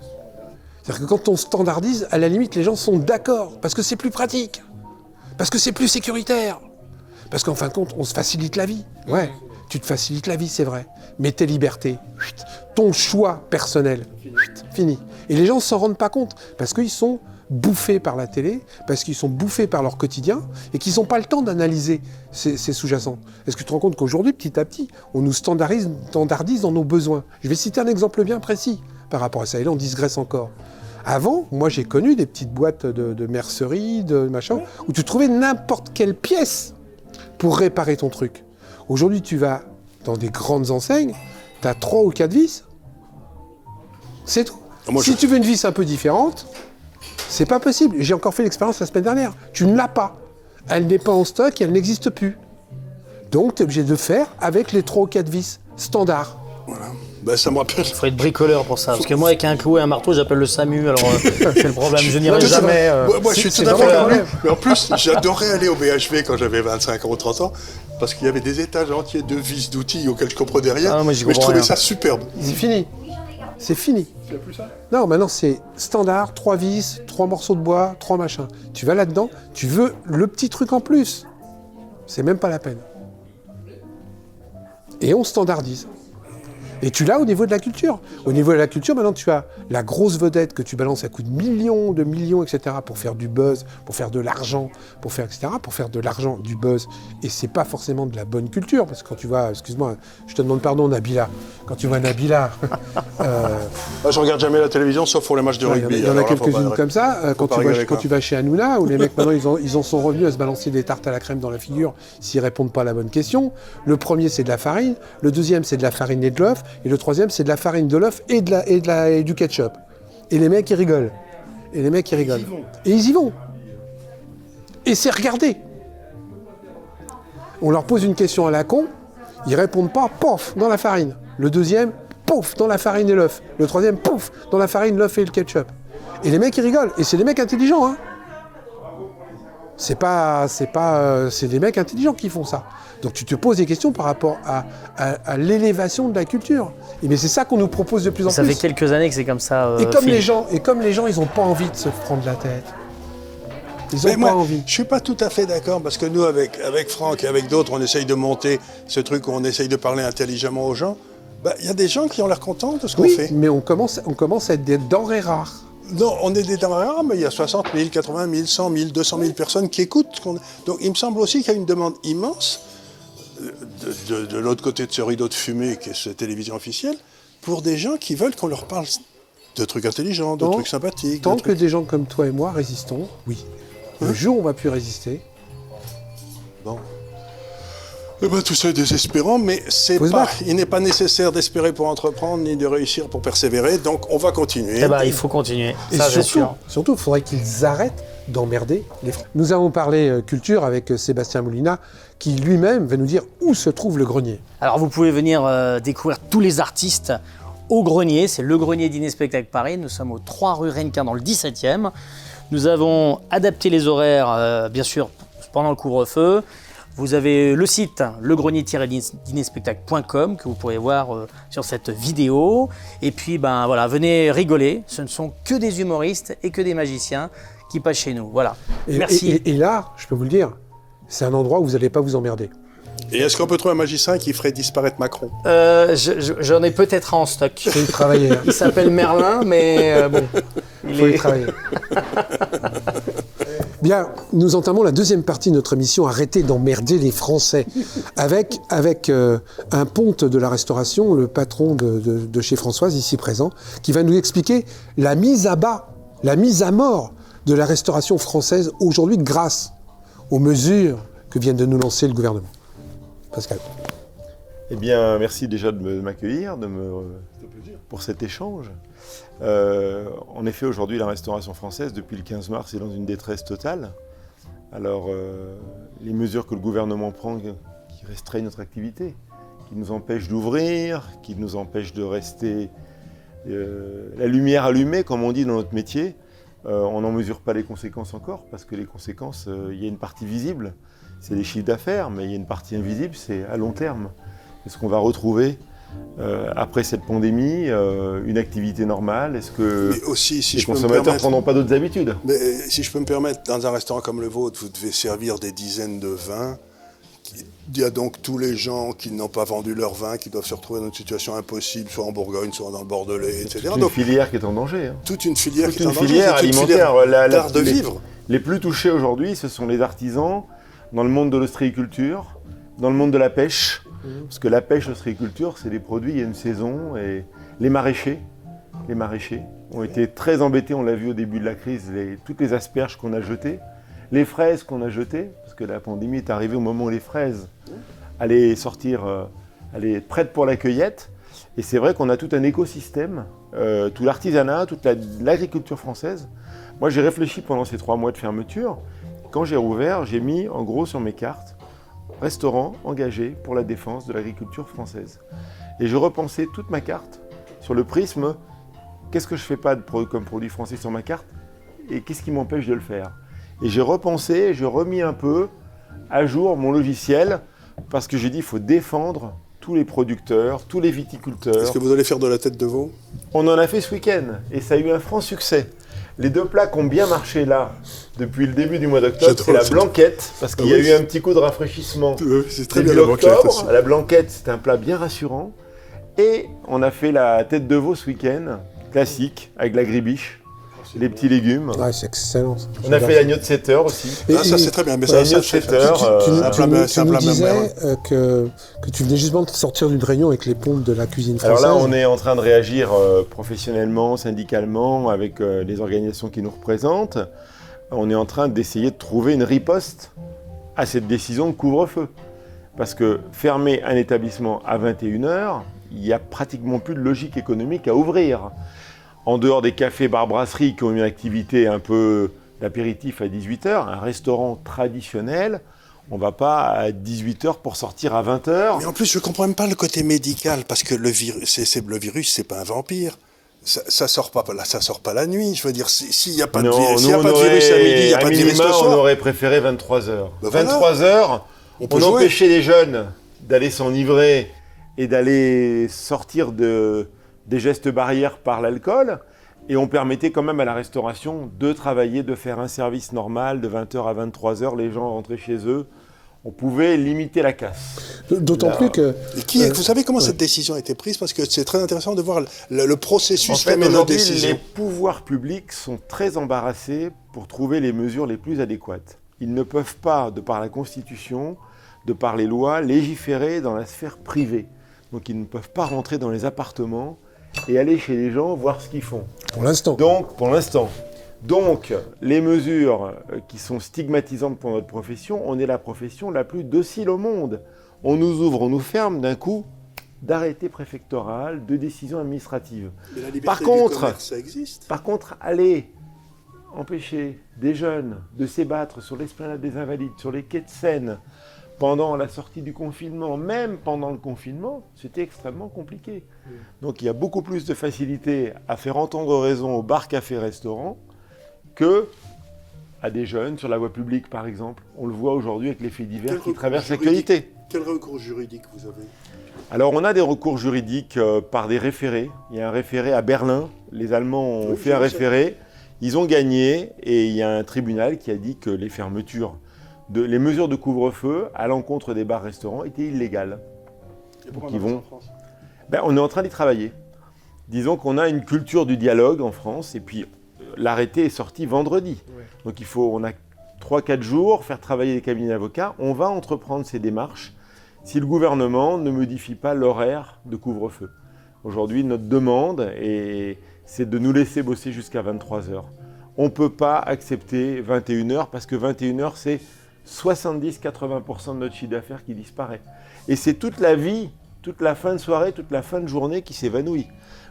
C'est-à-dire que quand on standardise, à la limite, les gens sont d'accord, parce que c'est plus pratique, parce que c'est plus sécuritaire, parce qu'en fin de compte, on se facilite la vie. Ouais, tu te facilites la vie, c'est vrai, mais tes libertés, chut, ton choix personnel, chut, fini. Et les gens ne s'en rendent pas compte, parce qu'ils sont bouffés par la télé, parce qu'ils sont bouffés par leur quotidien, et qu'ils n'ont pas le temps d'analyser ces, ces sous-jacents. Est-ce que tu te rends compte qu'aujourd'hui, petit à petit, on nous standardise, standardise dans nos besoins? Je vais citer un exemple bien précis par rapport à ça, et là on digresse encore. Avant, moi j'ai connu des petites boîtes de, de mercerie, de machin, où tu trouvais n'importe quelle pièce pour réparer ton truc. Aujourd'hui, tu vas dans des grandes enseignes, tu as trois ou quatre vis, c'est tout. Moi, si je- tu veux une vis un peu différente, c'est pas possible. J'ai encore fait l'expérience la semaine dernière. Tu ne l'as pas. Elle n'est pas en stock et elle n'existe plus. Donc, tu es obligé de faire avec les trois ou quatre vis standards. Ben, ça me rappelle. Il faut être bricoleur pour ça. Parce que moi, avec un clou et un marteau, j'appelle le SAMU. Alors, euh, c'est le problème. Je n'irai jamais. euh, Moi, moi, je suis tout à fait. Mais en plus, j'adorais aller au BHV quand j'avais 25 ans ou 30 ans, parce qu'il y avait des étages entiers de vis, d'outils auxquels je comprenais rien. Ah, moi, j'y mais je trouvais rien. ça superbe. C'est fini. C'est fini. Non, maintenant c'est standard, trois vis, trois morceaux de bois, trois machins. Tu vas là-dedans, tu veux le petit truc en plus. C'est même pas la peine. Et on standardise. Et tu l'as au niveau de la culture? Au niveau de la culture, maintenant tu as la grosse vedette que tu balances à coups de millions, de millions, etc. pour faire du buzz, pour faire de l'argent, pour faire etc. pour faire de l'argent, du buzz. Et c'est pas forcément de la bonne culture parce que quand tu vois, excuse-moi, je te demande pardon, Nabila. Quand tu vois Nabila, euh, Ah, je regarde jamais la télévision, sauf pour les matchs de Ouais, rugby. il y en a, quelques-unes comme ça. euh, quand, tu vas, quand tu vas chez Hanouna, où les mecs maintenant ils, ont- ils en sont revenus à se balancer des tartes à la crème dans la figure s'ils répondent pas à la bonne question. Le premier c'est de la farine, le deuxième c'est de la farine et de l'œuf, et le troisième c'est de la farine, de l'œuf et, de la, et, de la, et du ketchup. Et les mecs ils rigolent. Et les mecs ils rigolent. Et ils y vont. Et c'est regardé. On leur pose une question à la con, ils répondent pas, pof, dans la farine. Le deuxième, pouf, dans la farine et l'œuf. Le troisième, pouf, dans la farine, l'œuf et le ketchup. Et les mecs, ils rigolent. Et c'est des mecs intelligents, hein. C'est pas, c'est pas, euh, c'est des mecs intelligents qui font ça. Donc tu te poses des questions par rapport à, à- à l'élévation de la culture. Et mais c'est ça qu'on nous propose de plus en Ça plus. fait quelques années que c'est comme ça. euh, Et comme Phil. les gens, et comme les gens, ils n'ont pas envie de se prendre la tête. Ils Mais ont moi, pas envie. je suis pas tout à fait d'accord parce que nous, avec, avec Franck et avec d'autres, on essaye de monter ce truc où on essaye de parler intelligemment aux gens. Bah, Il y a des gens qui ont l'air contents de ce qu'on fait. mais on commence, on commence à être des denrées rares. Non, on est des rares, mais il y a 60 000, 80 000, 100 000, 200 000 personnes qui écoutent. Donc il me semble aussi qu'il y a une demande immense euh, de, de- de l'autre côté de ce rideau de fumée qui est cette télévision officielle pour des gens qui veulent qu'on leur parle de trucs intelligents, de Tant- trucs sympathiques. de Tant que des gens comme toi et moi résistons, oui. Le jour où on va plus résister, Bon. Eh ben, tout ça est désespérant, mais c'est pas, il n'est pas nécessaire d'espérer pour entreprendre ni de réussir pour persévérer. Donc on va continuer. Eh ben, il faut continuer. Et Ça, c'est surtout, sûr. surtout, il faudrait qu'ils arrêtent d'emmerder les Français. Nous avons parlé euh, culture avec euh, Sébastien Moulina, qui lui-même va nous dire où se trouve le grenier. Alors vous pouvez venir euh, découvrir tous les artistes au grenier. C'est le grenier Dîner Spectacle Paris. Nous sommes au 3 rue Rennequin dans le 17e. Nous avons adapté les horaires, euh, bien sûr, pendant le couvre-feu. Vous avez le site legrenier-dinerspectacle.com que vous pourrez voir euh, sur cette vidéo. Et puis, ben voilà, venez rigoler. Ce ne sont que des humoristes et que des magiciens qui passent chez nous. Voilà. Et, Merci. et- là, je peux vous le dire, c'est un endroit où vous n'allez pas vous emmerder. Et est-ce qu'on peut trouver un magicien qui ferait disparaître Macron? Euh, je- je- J'en ai peut-être un en stock. Il faut y travailler. hein. Il s'appelle Merlin, mais euh, bon. Il Il faut y est... travailler. Bien, nous entamons la deuxième partie de notre émission Arrêtez d'emmerder les Français avec, euh, un ponte de la restauration, le patron de, chez Françoise, ici présent, qui va nous expliquer la mise à bas, la mise à mort de la restauration française aujourd'hui grâce aux mesures que vient de nous lancer le gouvernement. Pascal. Eh bien, merci déjà de m'accueillir, de me pour cet échange. Euh, en effet, aujourd'hui, la restauration française, depuis le 15 mars, est dans une détresse totale. Alors, euh, les mesures que le gouvernement prend qui restreignent notre activité, qui nous empêchent d'ouvrir, qui nous empêchent de rester euh, la lumière allumée, comme on dit dans notre métier, euh, on n'en mesure pas les conséquences encore, parce que les conséquences, euh, il y a une partie visible, c'est les chiffres d'affaires, mais il y a une partie invisible, c'est à long terme. Est-ce qu'on va retrouver, euh, après cette pandémie, euh, une activité normale Est-ce que Mais aussi, si les je consommateurs ne prendront pas d'autres habitudes? Mais, euh, si je peux me permettre, dans un restaurant comme le vôtre, vous devez servir des dizaines de vins. Il y a donc tous les gens qui n'ont pas vendu leur vin, qui doivent se retrouver dans une situation impossible, soit en Bourgogne, soit dans le Bordelais, etc. C'est une Donc filière qui est en danger. hein. toute une filière Toute qui est une alimentaire. filière la- la- d'art de les- vivre. Les plus touchés aujourd'hui, ce sont les artisans dans le monde de l'ostréiculture, dans le monde de la pêche. Parce que la pêche, l'ostréiculture, c'est des produits, il y a une saison. Et les maraîchers, les maraîchers ont été très embêtés, on l'a vu au début de la crise, toutes les asperges qu'on a jetées, les fraises qu'on a jetées, parce que la pandémie est arrivée au moment où les fraises allaient sortir, euh, allaient être prêtes pour la cueillette. Et c'est vrai qu'on a tout un écosystème, euh, tout l'artisanat, toute la- l'agriculture française. Moi, j'ai réfléchi pendant ces trois mois de fermeture. Quand j'ai rouvert, j'ai mis en gros sur mes cartes restaurant engagé pour la défense de l'agriculture française. Et je repensais toute ma carte sur le prisme qu'est-ce que je fais pas de pro- comme produit français sur ma carte et qu'est-ce qui m'empêche de le faire. Et j'ai repensé, j'ai remis un peu à jour mon logiciel parce que j'ai dit il faut défendre tous les producteurs, tous les viticulteurs. Est-ce que vous allez faire de la tête de veau On en a fait ce week-end et ça a eu un franc succès. Les deux plats qui ont bien marché là depuis le début du mois d'octobre, c'est la blanquette parce qu'il y a oui. eu un petit coup de rafraîchissement C'est début octobre. La blanquette, c'est un plat bien rassurant. Et on a fait la tête de veau ce week-end, classique, avec la gribiche, les petits légumes. Ouais, c'est excellent. ça. On a fait l'agneau de 7 heures aussi. Et- Ah, ça c'est très bien, mais Ouais, ça, ça, mieux de c'est- sept heures, Tu, bien disais euh, que, que tu venais justement de sortir d'une réunion avec les pompes de la cuisine Alors française. là, on est en train de réagir euh, professionnellement, syndicalement, avec euh, les organisations qui nous représentent. On est en train d'essayer de trouver une riposte à cette décision de couvre-feu. Parce que fermer un établissement à 21h, il n'y a pratiquement plus de logique économique à ouvrir. En dehors des cafés, bars, brasseries qui ont une activité un peu d'apéritif à 18h, un restaurant traditionnel, on ne va pas à 18h pour sortir à 20h. Mais en plus, je comprends même pas le côté médical, parce que le virus, c'est, le virus, c'est pas un vampire. ça, ça sort pas là, ça sort pas la nuit. Je veux dire, si- s'il n'y a pas de, Non, y a pas on de virus à midi, il n'y a à pas de virus le on soir. aurait préféré 23 heures. Ben voilà. 23 heures, On on, empêchait les jeunes d'aller s'enivrer et d'aller sortir de, des gestes barrières par l'alcool. Et on permettait quand même à la restauration de travailler, de faire un service normal de 20h à 23h. Les gens rentraient chez eux. On pouvait limiter la casse. D'autant plus que. Qui est- Euh, vous savez comment ouais. cette décision a été prise? Parce que c'est très intéressant de voir le, le En processus fait, aujourd'hui, décisions. les pouvoirs publics sont très embarrassés pour trouver les mesures les plus adéquates. Ils ne peuvent pas, de par la Constitution, de par les lois, légiférer dans la sphère privée. Donc ils ne peuvent pas rentrer dans les appartements et aller chez les gens voir ce qu'ils font. Pour l'instant. Donc, pour l'instant. Donc, les mesures euh, qui sont stigmatisantes pour notre profession, on est la profession la plus docile au monde. On nous ouvre, on nous ferme d'un coup d'arrêté préfectoral, de décision administrative. Mais la liberté Par contre- commerce, ça existe. Par contre, aller empêcher des jeunes de s'ébattre sur l'esplanade des Invalides, sur les quais de Seine, pendant la sortie du confinement, même pendant le confinement, c'était extrêmement compliqué. Donc il y a beaucoup plus de facilité à faire entendre raison aux bars, cafés, restaurants que à des jeunes sur la voie publique, par exemple. On le voit aujourd'hui avec les faits divers Quel qui traversent l'actualité. Quel recours juridique vous avez? Alors, on a des recours juridiques euh, par des référés. Il y a un référé à Berlin. Les Allemands ont Oui, fait un référé. Ils ont gagné et il y a un tribunal qui a dit que les fermetures, de, les mesures de couvre-feu à l'encontre des bars-restaurants étaient illégales. Et pourquoi on vont- en France? Ben, on est en train d'y travailler. Disons qu'on a une culture du dialogue en France et puis euh, l'arrêté est sorti vendredi. Ouais. Donc il faut, on a 3-4 jours, faire travailler les cabinets d'avocats. On va entreprendre ces démarches si le gouvernement ne modifie pas l'horaire de couvre-feu. Aujourd'hui, notre demande, est- c'est de nous laisser bosser jusqu'à 23 heures. On ne peut pas accepter 21 heures parce que 21 heures, c'est 70-80% de notre chiffre d'affaires qui disparaît. Et c'est toute la vie, toute la fin de soirée, toute la fin de journée qui s'évanouit.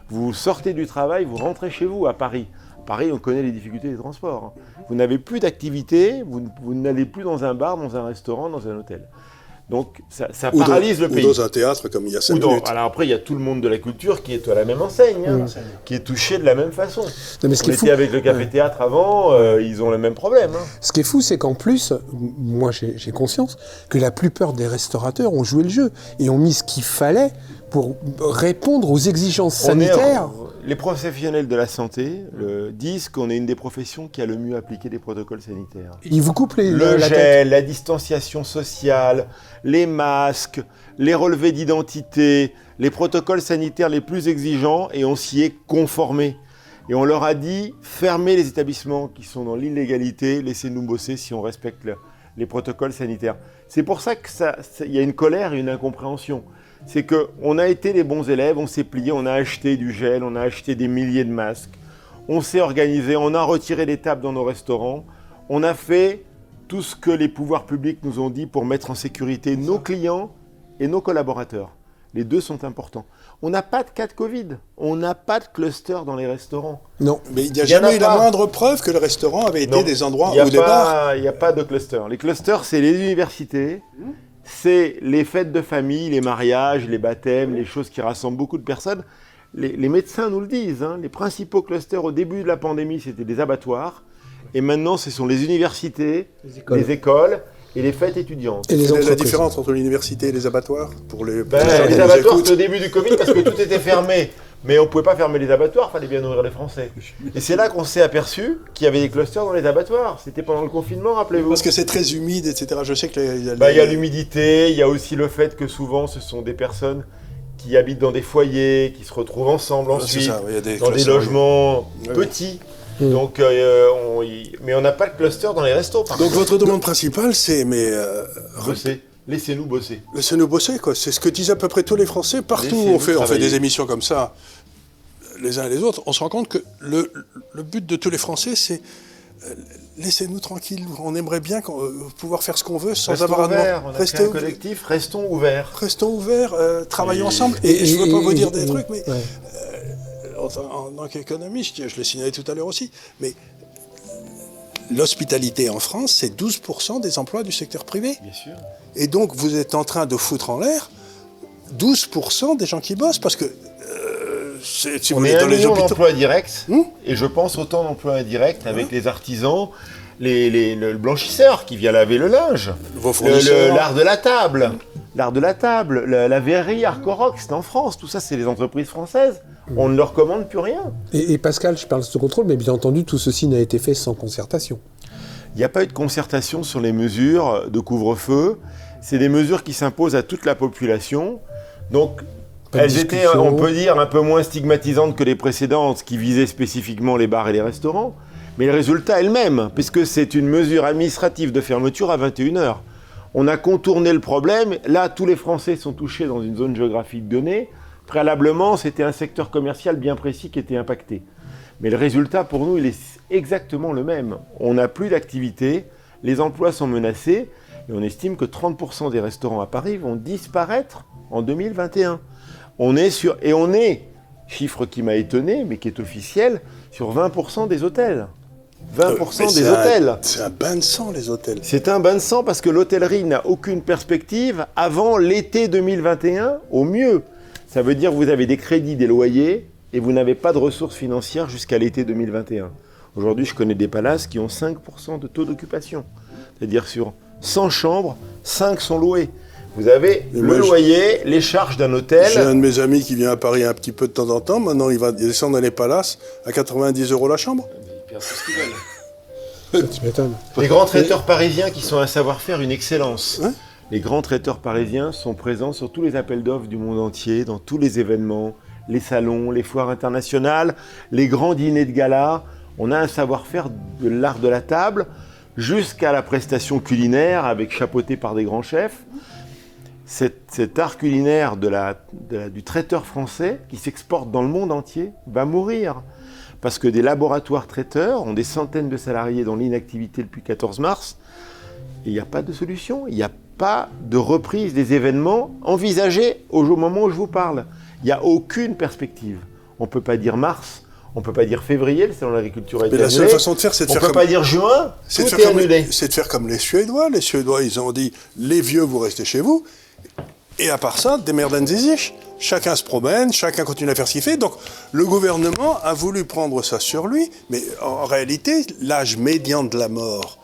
Vous sortez du travail, vous rentrez chez vous à Paris. À Paris, on connaît les difficultés des transports. hein. Vous n'avez plus d'activité, vous, n'allez plus dans un bar, dans un restaurant, dans un hôtel. Donc ça, ça Ou dans- paralyse le ou pays. dans un théâtre comme il y a 5 Ou dans- minutes. alors après, il y a tout le monde de la culture qui est à la même enseigne, hein, qui est touché de la même façon. Non, mais ce On qui est était fou, avec le café-théâtre avant, euh, ils ont le même problème. hein. ce qui est fou, c'est qu'en plus, moi j'ai conscience que la plupart des restaurateurs ont joué le jeu et ont mis ce qu'il fallait pour répondre aux exigences est- sanitaires. les professionnels de la santé euh, disent qu'on est une des professions qui a le mieux appliqué les protocoles sanitaires. Ils vous coupent les, Le la tête. gel, la distanciation sociale, les masques, les relevés d'identité, les protocoles sanitaires les plus exigeants et on s'y est conformé. Et on leur a dit, fermez les établissements qui sont dans l'illégalité, laissez-nous bosser si on respecte le- les protocoles sanitaires. C'est pour ça qu'il y a une colère et une incompréhension. C'est qu'on a été les bons élèves, on s'est plié, on a acheté du gel, on a acheté des milliers de masques, on s'est organisé, on a retiré les tables dans nos restaurants, on a fait tout ce que les pouvoirs publics nous ont dit pour mettre en sécurité nos clients et nos collaborateurs. Les deux sont importants. On n'a pas de cas de Covid, on n'a pas de cluster dans les restaurants. Non. Mais il n'y a Il jamais eu la moindre preuve que le restaurant avait été Non. des endroits n'y ou des bars. il y a pas de cluster. Les clusters, c'est les universités, c'est les fêtes de famille, les mariages, les baptêmes, les choses qui rassemblent beaucoup de personnes. Les, les médecins nous le disent. hein, les principaux clusters au début de la pandémie, c'était des abattoirs. Et maintenant, ce sont les universités, les écoles, et les fêtes étudiantes. Et les Quelle est la différence entre l'université et les abattoirs pour les, pour Ben, les abattoirs, c'était au début du Covid parce que tout était fermé. Mais on ne pouvait pas fermer les abattoirs, il fallait bien nourrir les Français. Et c'est là qu'on s'est aperçu qu'il y avait des clusters dans les abattoirs. C'était pendant le confinement, rappelez-vous. Parce que c'est très humide, etc. Je sais que Bah, Il y a l'humidité, il y a aussi le fait que souvent ce sont des personnes qui habitent dans des foyers, qui se retrouvent ensemble ensuite, ça, il y a des dans des logements oui. petits. Donc, euh, on y- Mais on n'a pas de cluster dans les restos, par Donc contre. votre demande principale, c'est mais euh, Bosser. Laissez-nous bosser. laissez-nous bosser quoi. C'est ce que disent à peu près tous les Français partout. On fait, on fait des émissions comme ça, les uns et les autres. On se rend compte que le, le but de tous les Français, c'est euh, laissez-nous tranquilles. On aimerait bien euh, pouvoir faire ce qu'on veut sans Restons avoir à demander. un collectif, restons ouverts. Restons ouverts, euh, travaillons Et- ensemble. Et, je ne veux pas vous dire des et- trucs, mais ouais. en, en tant qu'économiste, je l'ai signalé tout à l'heure aussi, mais l'hospitalité en France, c'est 12% des emplois du secteur privé. Bien sûr. Et donc, vous êtes en train de foutre en l'air 12% des gens qui bossent, parce que euh, c'est- si On est dans les hôpitaux. d'emplois directs, Hmm et je pense autant d'emplois indirects avec les artisans, les, les- le blanchisseur qui vient laver le linge, l'art de la table, l'art de la table, la, la verrerie Arcorox, c'est en France, tout ça c'est les entreprises françaises. On ne leur commande plus rien. Et, et Pascal, je parle sous contrôle, mais bien entendu, tout ceci n'a été fait sans concertation. Il n'y a pas eu de concertation sur les mesures de couvre-feu. C'est des mesures qui s'imposent à toute la population. Donc, elles étaient, on peut dire, un peu moins stigmatisantes que les précédentes qui visaient spécifiquement les bars et les restaurants. Mais le résultat est le même, puisque c'est une mesure administrative de fermeture à 21h. On a contourné le problème. Là, tous les Français sont touchés dans une zone géographique donnée. Préalablement, c'était un secteur commercial bien précis qui était impacté. Mais le résultat, pour nous, il est exactement le même. On n'a plus d'activité, les emplois sont menacés, et on estime que 30% des restaurants à Paris vont disparaître en 2021. On est sur, et on est, chiffre qui m'a étonné, mais qui est officiel, sur 20% des hôtels. 20% Euh, des un- hôtels. C'est un bain de sang, les hôtels. C'est un bain de sang parce que l'hôtellerie n'a aucune perspective avant l'été 2021 au mieux. Ça veut dire que vous avez des crédits, des loyers et vous n'avez pas de ressources financières jusqu'à l'été 2021. Aujourd'hui, je connais des palaces qui ont 5% de taux d'occupation. C'est-à-dire sur 100 chambres, 5 sont louées. Vous avez Mais le moi, je- loyer, les charges d'un hôtel. J'ai un de mes amis qui vient à Paris un petit peu de temps en temps. Maintenant, il va descendre dans les palaces à 90 euros la chambre. Tu m'étonnes. Les grands traiteurs parisiens qui sont un savoir-faire, une excellence. Les grands traiteurs parisiens sont présents sur tous les appels d'offres du monde entier, dans tous les événements, les salons, les foires internationales, les grands dîners de gala. On a un savoir-faire de l'art de la table jusqu'à la prestation culinaire avec chapeauté par des grands chefs. Cet, art culinaire du traiteur français qui s'exporte dans le monde entier va mourir. Parce que des laboratoires traiteurs ont des centaines de salariés dans l'inactivité depuis 14 mars. Il n'y a pas de solution. Pas de reprise des événements envisagés au moment où je vous parle. Il n'y a aucune perspective. On ne peut pas dire mars, on ne peut pas dire février, le salon de l'agriculture été Mais la seule façon de faire, c'est de On ne faire peut comme... pas dire juin, C'est de, faire est comme les- c'est de faire comme les Suédois. Les Suédois, ils ont dit les vieux, vous restez chez vous. Et à part ça, des merdenzizisch. Chacun se promène, chacun continue à faire ce qu'il fait. Donc, le gouvernement a voulu prendre ça sur lui. Mais en réalité, l'âge médian de la mort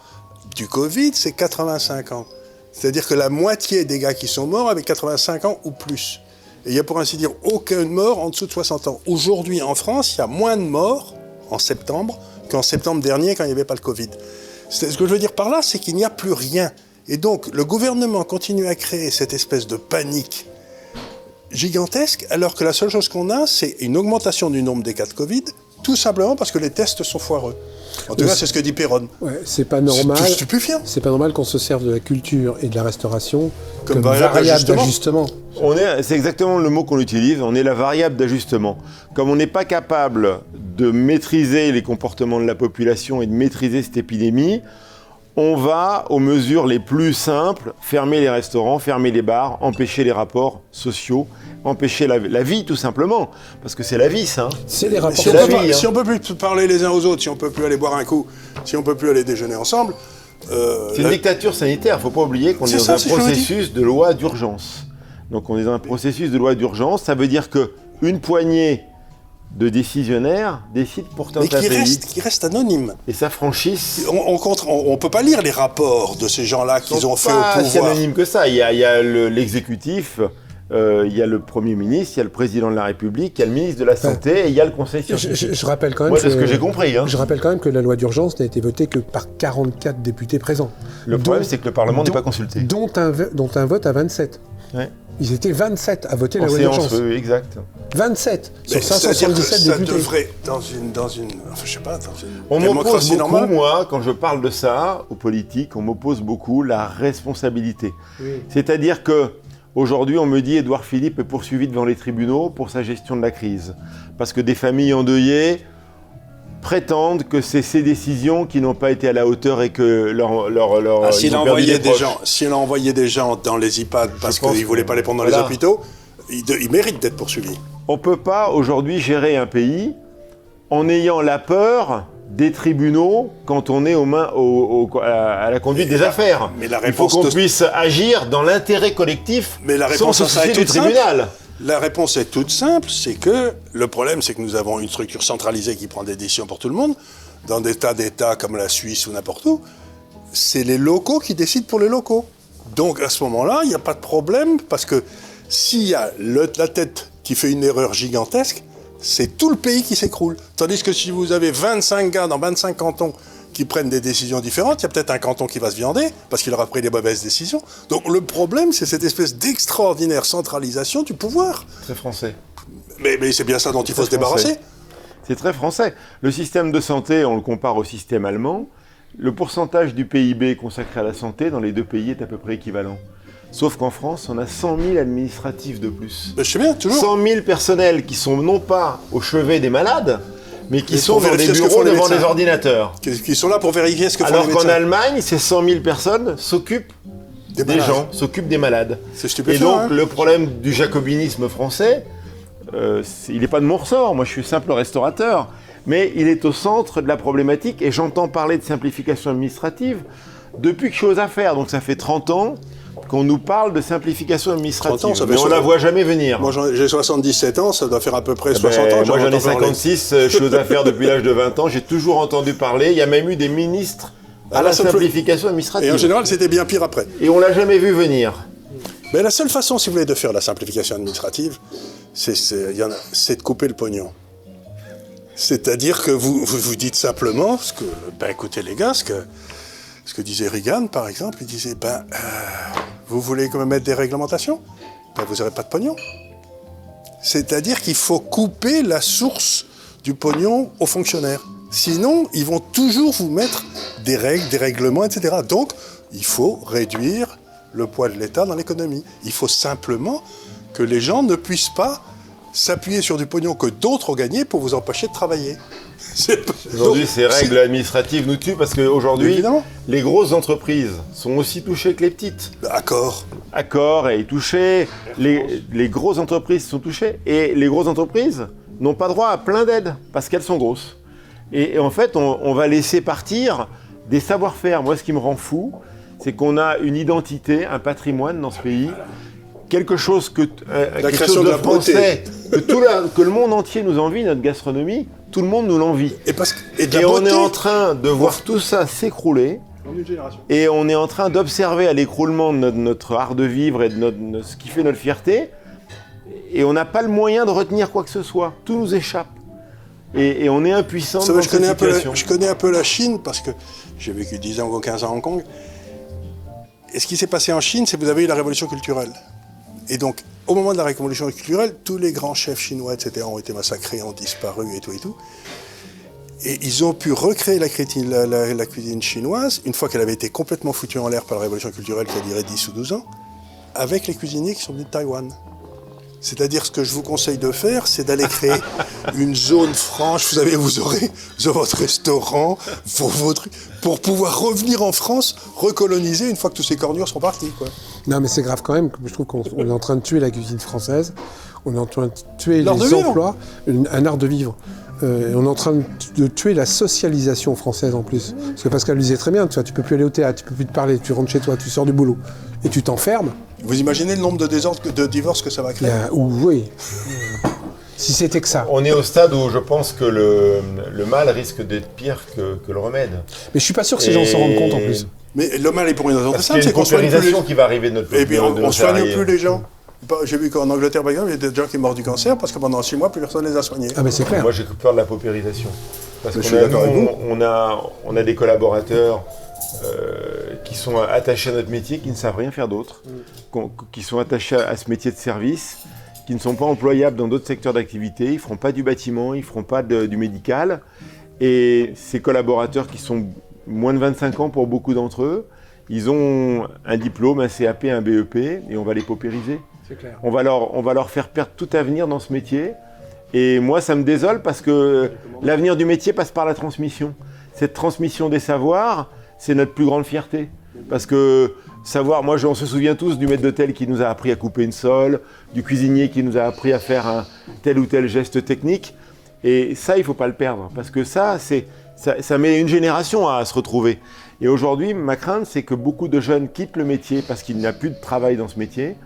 du Covid, c'est 85 ans. C'est-à-dire que la moitié des gars qui sont morts avaient 85 ans ou plus. Et il y a pour ainsi dire aucune mort en dessous de 60 ans. Aujourd'hui, en France, il y a moins de morts en septembre qu'en septembre dernier quand il n'y avait pas le Covid. Ce que je veux dire par là, c'est qu'il n'y a plus rien. Et donc, le gouvernement continue à créer cette espèce de panique gigantesque, alors que la seule chose qu'on a, c'est une augmentation du nombre des cas de Covid, tout simplement parce que les tests sont foireux. En tout Mais cas, c'est ce que dit Perron. Ouais, c'est pas normal. C'est stupéfiant. C'est pas normal qu'on se serve de la culture et de la restauration Comme comme, variable d'ajustement. d'ajustement. On est, c'est exactement le mot qu'on utilise, on est la variable d'ajustement. Comme on n'est pas capable de maîtriser les comportements de la population et de maîtriser cette épidémie, on va aux mesures les plus simples, fermer les restaurants, fermer les bars, empêcher les rapports sociaux, empêcher la, la vie tout simplement. Parce que c'est la vie ça. hein. C'est les rapports. Si on, la peut vie, pas, hein. si on peut plus parler les uns aux autres, si on peut plus aller boire un coup, si on peut plus aller déjeuner ensemble, euh, C'est une la- dictature sanitaire, il ne faut pas oublier qu'on est, dans ça, un processus de loi d'urgence. Donc on est dans un processus de loi d'urgence, ça veut dire que une poignée de décisionnaires décide pourtant un qui pays reste, qui reste anonyme. et s'affranchissent. On, on, contre- on- on peut pas lire les rapports de ces gens-là qu'ils ont fait pas au si pouvoir. anonyme que ça. Il y a, il l'exécutif, euh, il y a le Premier ministre, il y a le Président de la République, il y a le ministre de la Santé et il y a le Conseil Je, scientifique. je- je rappelle quand même Moi, c'est ce que j'ai compris. hein. Je rappelle quand même que la loi d'urgence n'a été votée que par 44 députés présents. Le problème, c'est que le Parlement n'est pas consulté. Dont un, vo- dont un vote à 27. Ouais. Ils étaient 27 à voter la En loi séance, d'urgence. oui, exact. 27 sur Mais c'est-à-dire que 577 ça députés. devrait, dans une, dans une, enfin, je sais pas, dans une On m'oppose démocratie beaucoup, normale. moi, quand je parle de ça, aux politiques, on m'oppose beaucoup la responsabilité. C'est-à-dire que aujourd'hui, on me dit Édouard Philippe est poursuivi devant les tribunaux pour sa gestion de la crise. Parce que des familles endeuillées prétendent que c'est ces décisions qui n'ont pas été à la hauteur et que leur, leur, leur Ah, ils s'il ont a envoyé des gens, s'il a envoyé des gens dans les EHPAD parce pense qu'il que- voulait pas les prendre dans voilà. les hôpitaux, il, de- il mérite d'être poursuivi. On ne peut pas aujourd'hui gérer un pays en ayant la peur des tribunaux quand on est aux mains, au- au- à la conduite des affaires. mais la Il faut réponse qu'on de- puisse agir dans l'intérêt collectif Mais la sans réponse se soucier du simple. La réponse est toute simple, c'est que le problème, c'est que nous avons une structure centralisée qui prend des décisions pour tout le monde, dans des tas d'États comme la Suisse ou n'importe où. C'est les locaux qui décident pour les locaux. Donc à ce moment-là, il n'y a pas de problème, parce que s'il y a la tête qui fait une erreur gigantesque, c'est tout le pays qui s'écroule. Tandis que si vous avez 25 gars dans 25 cantons qui prennent des décisions différentes, il y a peut-être un canton qui va se viander parce qu'il aura pris des mauvaises décisions. Donc le problème, c'est cette espèce d'extraordinaire centralisation du pouvoir. Très français. Mais, mais c'est bien ça dont il faut se français. débarrasser. C'est très français. Le système de santé, on le compare au système allemand. Le pourcentage du PIB consacré à la santé dans les deux pays est à peu près équivalent. Sauf qu'en France, on a 100 000 administratifs de plus. Je sais bien, toujours. 100 000 personnels qui sont non pas au chevet des malades, mais qui sont dans des bureaux font les devant des ordinateurs. Qui, qui sont là pour vérifier ce que font Alors les qu'en médecins. Allemagne, ces 100 000 personnes s'occupent Des gens, s'occupent des malades. Et donc hein. le problème du jacobinisme français, euh, il n'est pas de mon ressort, moi je suis simple restaurateur, mais il est au centre de la problématique et j'entends parler de simplification administrative depuis que chose à faire. Donc ça fait 30 ans qu'on nous parle de simplification administrative, 30 ans, ça fait mais on so- la voit jamais venir. Moi j'ai 77 ans, ça doit faire à peu près Eh 60 ben, ans. moi j'en ai entends parler. 56, euh, chose à faire depuis l'âge de 20 ans, j'ai toujours entendu parler, il y a même eu des ministres à Ah, la simplification Et administrative. en général, c'était bien pire après. Et on l'a jamais vu venir. Mais la seule façon, si vous voulez, de faire la simplification administrative, c'est de couper le pognon. C'est-à-dire que vous, vous vous dites simplement, ce que, ben écoutez les gars, ce que, ce que disait Reagan par exemple, il disait, ben, euh, vous voulez quand même mettre des réglementations? Ben vous n'aurez pas de pognon. C'est-à-dire qu'il faut couper la source du pognon aux fonctionnaires. Sinon, ils vont toujours vous mettre des règles, des règlements, etc. Donc, il faut réduire le poids de l'État dans l'économie. Il faut simplement que les gens ne puissent pas s'appuyer sur du pognon que d'autres ont gagné pour vous empêcher de travailler. Aujourd'hui, ces règles administratives nous tuent parce qu'aujourd'hui, les grosses entreprises sont aussi touchées que les petites. D'accord. Accor est touché, les, les grosses entreprises sont touchées, et les grosses entreprises n'ont pas droit à plein d'aides parce qu'elles sont grosses. Et, et en fait, on, on va laisser partir des savoir-faire. Moi, ce qui me rend fou, c'est qu'on a une identité, un patrimoine dans ce pays, quelque chose que euh, quelque création chose de la français, que, tout la- que le monde entier nous envie, notre gastronomie, tout le monde nous l'envie. Et, parce, que- et de la Et on beauté est en train de voir tout ça s'écrouler. Et on est en train d'observer à l'écroulement de notre, notre art de vivre et de notre- de ce qui fait notre fierté. Et on n'a pas le moyen de retenir quoi que ce soit. Tout nous échappe. Et, et on est impuissant dans je cette connais, un peu la, situation. je connais un peu la Chine parce que j'ai vécu 10 ans ou 15 ans à Hong Kong. Et ce qui s'est passé en Chine, c'est que vous avez eu la révolution culturelle. Et donc, au moment de la révolution culturelle, tous les grands chefs chinois, etc., ont été massacrés, ont disparu et tout et tout. Et ils ont pu recréer la, créti- la- la- la cuisine chinoise, une fois qu'elle avait été complètement foutue en l'air par la révolution culturelle qui a duré 10 ou 12 ans, avec les cuisiniers qui sont venus de Taïwan. C'est-à-dire, ce que je vous conseille de faire, c'est d'aller créer une zone franche. Vous savez, vous aurez, votre restaurant, vos trucs, pour pouvoir revenir en France, recoloniser une fois que tous ces cornures sont partis. Quoi. Non, mais c'est grave quand même. Je trouve qu'on on est en train de tuer la cuisine française. On est en train de tuer les de emplois, une- un art de vivre. Euh, et on est en train de, tuer la socialisation française en plus. Parce que Pascal le disait très bien, tu vois, tu peux plus aller au théâtre, tu peux plus te parler, tu rentres chez toi, tu sors du boulot et tu t'enfermes. Vous imaginez le nombre de, désordres, de divorces que ça va créer oui. Si c'était que ça. On est au stade où je pense que le, le mal risque d'être pire que, que le remède. Mais je suis pas sûr que ces gens s'en rendent compte en plus. Mais le mal est pour une raison simple, a c'est qu'on soigne plus les qui va arriver de notre Et puis de- on, on soigne plus les gens. Pas- J'ai vu qu'en Angleterre, par exemple, il y a des gens qui sont morts du cancer parce que pendant six mois, plus personne ne les a soignés. Ah, mais c'est clair. Moi, j'ai peur de la paupérisation. Parce qu'on a, d'accord avec nous, on, a, on a des collaborateurs euh, qui sont attachés à notre métier, qui ne savent rien faire d'autre, qui sont attachés à, à ce métier de service, qui ne sont pas employables dans d'autres secteurs d'activité, ils ne feront pas du bâtiment, ils ne feront pas de- du médical. Et ces collaborateurs qui sont moins de 25 ans pour beaucoup d'entre eux, ils ont un diplôme, un CAP, un BEP, et on va les paupériser. C'est clair. On va, leur, on va leur faire perdre tout avenir dans ce métier. Et moi, ça me désole parce que l'avenir du métier passe par la transmission. Cette transmission des savoirs, c'est notre plus grande fierté. Parce que savoir, moi, on se souvient tous du maître d'hôtel qui nous a appris à couper une sole, du cuisinier qui nous a appris à faire un tel ou tel geste technique. Et ça, il ne faut pas le perdre. Parce que ça, c'est, ça, met une génération à se retrouver. Et aujourd'hui, ma crainte, c'est que beaucoup de jeunes quittent le métier parce qu'il n'y a plus de travail dans ce métier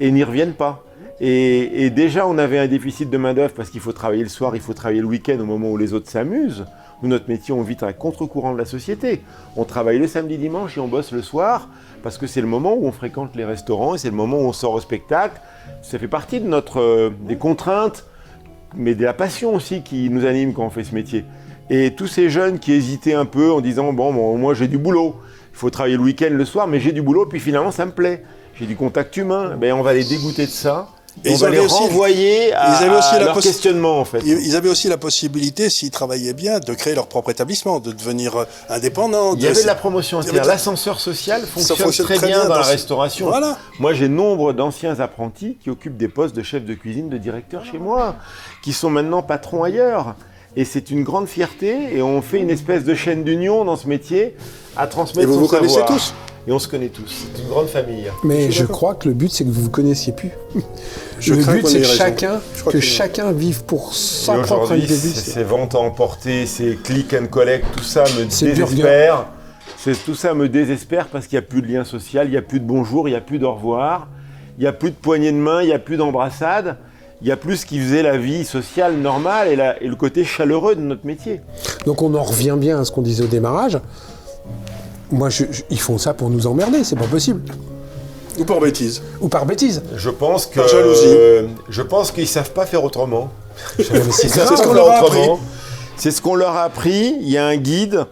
et n'y reviennent pas. Et, et déjà, on avait un déficit de main-d'œuvre parce qu'il faut travailler le soir, il faut travailler le week-end au moment où les autres s'amusent. Nous, notre métier, on vit à contre-courant de la société. On travaille le samedi, dimanche et on bosse le soir parce que c'est le moment où on fréquente les restaurants et c'est le moment où on sort au spectacle. Ça fait partie de notre, euh, des contraintes, mais de la passion aussi qui nous anime quand on fait ce métier. Et tous ces jeunes qui hésitaient un peu en disant Bon, bon moi j'ai du boulot, il faut travailler le week-end, le soir, mais j'ai du boulot, puis finalement ça me plaît. J'ai du contact humain. Ben, on va les dégoûter de ça. Et on ils va les avaient aussi- renvoyer à, ils avaient aussi à la leur questionnement en fait. Ils avaient aussi la possibilité, s'ils travaillaient bien, de créer leur propre établissement, de devenir euh, indépendants. Il y avait de la promotion de la- L'ascenseur social fonctionne, fonctionne très, très bien, dans la dans ce- restauration. Voilà. Moi, j'ai nombre d'anciens apprentis qui occupent des postes de chef de cuisine, de directeur chez moi, qui sont maintenant patrons ailleurs. Et c'est une grande fierté et on fait une espèce de chaîne d'union dans ce métier à transmettre Et vous son vous connaissez savoir. tous Et on se connaît tous. C'est une grande famille. Mais je crois que le but, c'est que vous vous connaissiez plus. Je le but, c'est que chacun, que que- chacun vive pour Et sa propre aujourd'hui, idée. c'est- ces ventes à emporter, ces click and collect, tout ça me désespère. C'est- Tout ça me désespère parce qu'il n'y a plus de lien social, il n'y a plus de bonjour, il n'y a plus d'au revoir, il n'y a plus de poignée de main, il n'y a plus d'embrassade, il n'y a plus qui faisait la vie sociale normale et, la- et le côté chaleureux de notre métier. Donc on en revient bien à ce qu'on disait au démarrage. Moi, je- je- ils font ça pour nous emmerder, c'est pas possible. Ou pour bêtise. Ou par bêtise. Je pense que Par jalousie. euh, je pense qu'ils savent pas faire c'est qu'on leur a autrement. C'est ce qu'on leur a appris. Il y a un guide.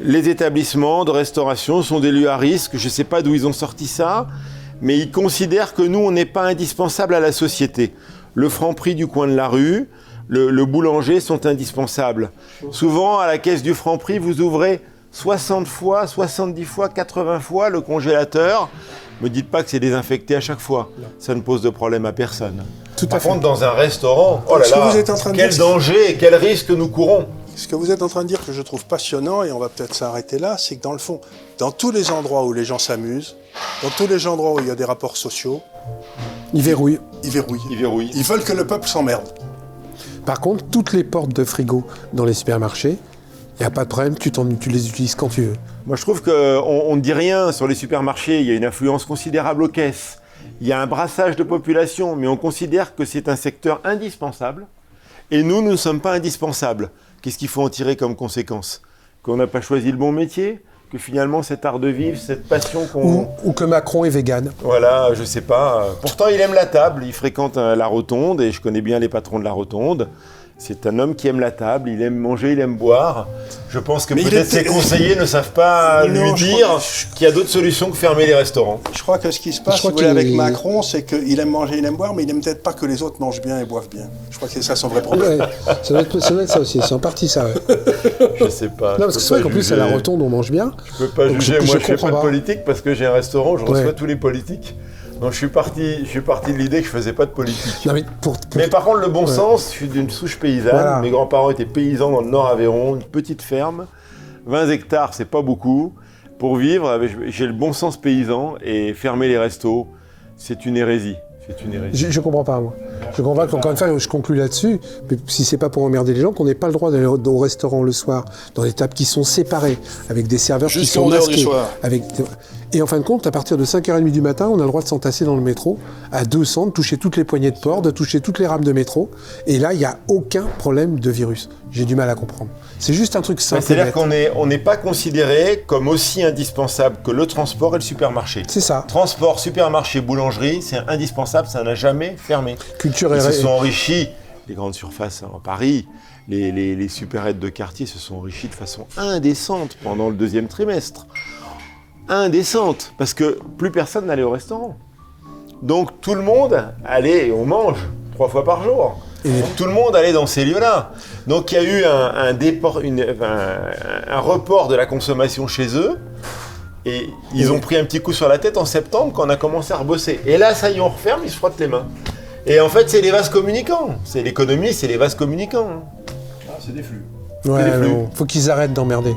Les établissements de restauration sont des lieux à risque. Je ne sais pas d'où ils ont sorti ça, mais ils considèrent que nous, on n'est pas indispensable à la société. Le franc prix du coin de la rue, le, le boulanger sont indispensables. Souvent, à la caisse du franc prix, vous ouvrez 60 fois, 70 fois, 80 fois le congélateur. Me dites pas que c'est désinfecté à chaque fois. Ça ne pose de problème à personne. Tout à Par fait. contre, dans un restaurant, oh là vous êtes en train de quel dire, danger et quel risque nous courons. Ce que vous êtes en train de dire que je trouve passionnant, et on va peut-être s'arrêter là, c'est que dans le fond, dans tous les endroits où les gens s'amusent, dans tous les endroits où il y a des rapports sociaux, Ils verrouillent. ils verrouillent. Il verrouille. Ils veulent que le peuple s'emmerde. Par contre, toutes les portes de frigo dans les supermarchés, il n'y a pas de problème, tu, t'en- tu les utilises quand tu veux. Moi, je trouve qu'on on ne dit rien sur les supermarchés. Il y a une influence considérable aux caisses. Il y a un brassage de population, mais on considère que c'est un secteur indispensable. Et nous, nous ne sommes pas indispensables. Qu'est-ce qu'il faut en tirer comme conséquence? Qu'on n'a pas choisi le bon métier Que finalement, cet art de vivre, cette passion qu'on... Ou, ou que Macron est vegan. Voilà, je sais pas. Pourtant, il aime la table, il fréquente euh, la rotonde et je connais bien les patrons de la rotonde. C'est un homme qui aime la table, il aime manger, il aime boire. Je pense que peut-être ses conseillers ne savent pas Non, lui dire crois- qu'il y a d'autres solutions que fermer les restaurants. Je crois que ce qui se passe, si voulez, avec Macron, c'est qu'il aime manger, il aime boire, mais il aime peut-être pas que les autres mangent bien et boivent bien. Je crois que c'est ça son vrai problème. Ouais, ça, doit être, ça doit être ça aussi, c'est en partie ça. ouais. Je sais pas. Non, parce que c'est vrai qu'en plus, à la rotonde, on mange bien. Je peux pas Donc, juger, je- moi je je, fais pas de politique parce que j'ai un restaurant, je Ouais. reçois tous les politiques. Donc je suis parti, je suis parti de l'idée que je faisais pas de politique. Non, mais pour, pour- Mais par contre, le bon sens, je suis d'une souche paysanne. Voilà. Mes grands-parents étaient paysans dans le Nord Aveyron, une petite ferme. 20 hectares, c'est pas beaucoup. Pour vivre, j'ai le bon sens paysan et fermer les restos, c'est une hérésie. C'est une hérésie. Je, je comprends pas, moi. Je comprends pas qu'encore une fois, je conclue là-dessus. Mais si c'est pas pour emmerder les gens, qu'on n'ait pas le droit d'aller au au restaurant le soir, dans des tables qui sont séparées, avec des serveurs qui sont 11 heures du masqués. soir. Avec... Et en fin de compte, à partir de 5h30 du matin, on a le droit de s'entasser dans le métro, à 200, de toucher toutes les poignées de porte, de toucher toutes les rames de métro. Et là, il n'y a aucun problème de virus. J'ai du mal à comprendre. C'est juste un truc simple. C'est-à-dire qu'on n'est on n'est pas considéré comme aussi indispensable que le transport et le supermarché. C'est ça. Transport, supermarché, boulangerie, c'est indispensable, ça n'a jamais fermé. Culture et Ils se sont enrichis, les grandes surfaces en Paris, les, les, les supérettes de quartier se sont enrichis de façon indécente pendant le deuxième trimestre. Indécente, parce que plus personne n'allait au restaurant. Donc tout le monde allait, et on mange trois fois par jour. Et- tout le monde allait dans ces lieux-là. Donc il y a eu un, un déport- une- un- un report de la consommation chez eux. Et ils ont pris un petit coup sur la tête en septembre quand on a commencé à rebosser. Et là, ça y est, on referme, ils se frottent les mains. Et en fait, c'est les vases communicants. C'est l'économie, c'est les vases communicants. c'est des flux. Ouais, des flux. faut qu'ils arrêtent d'emmerder.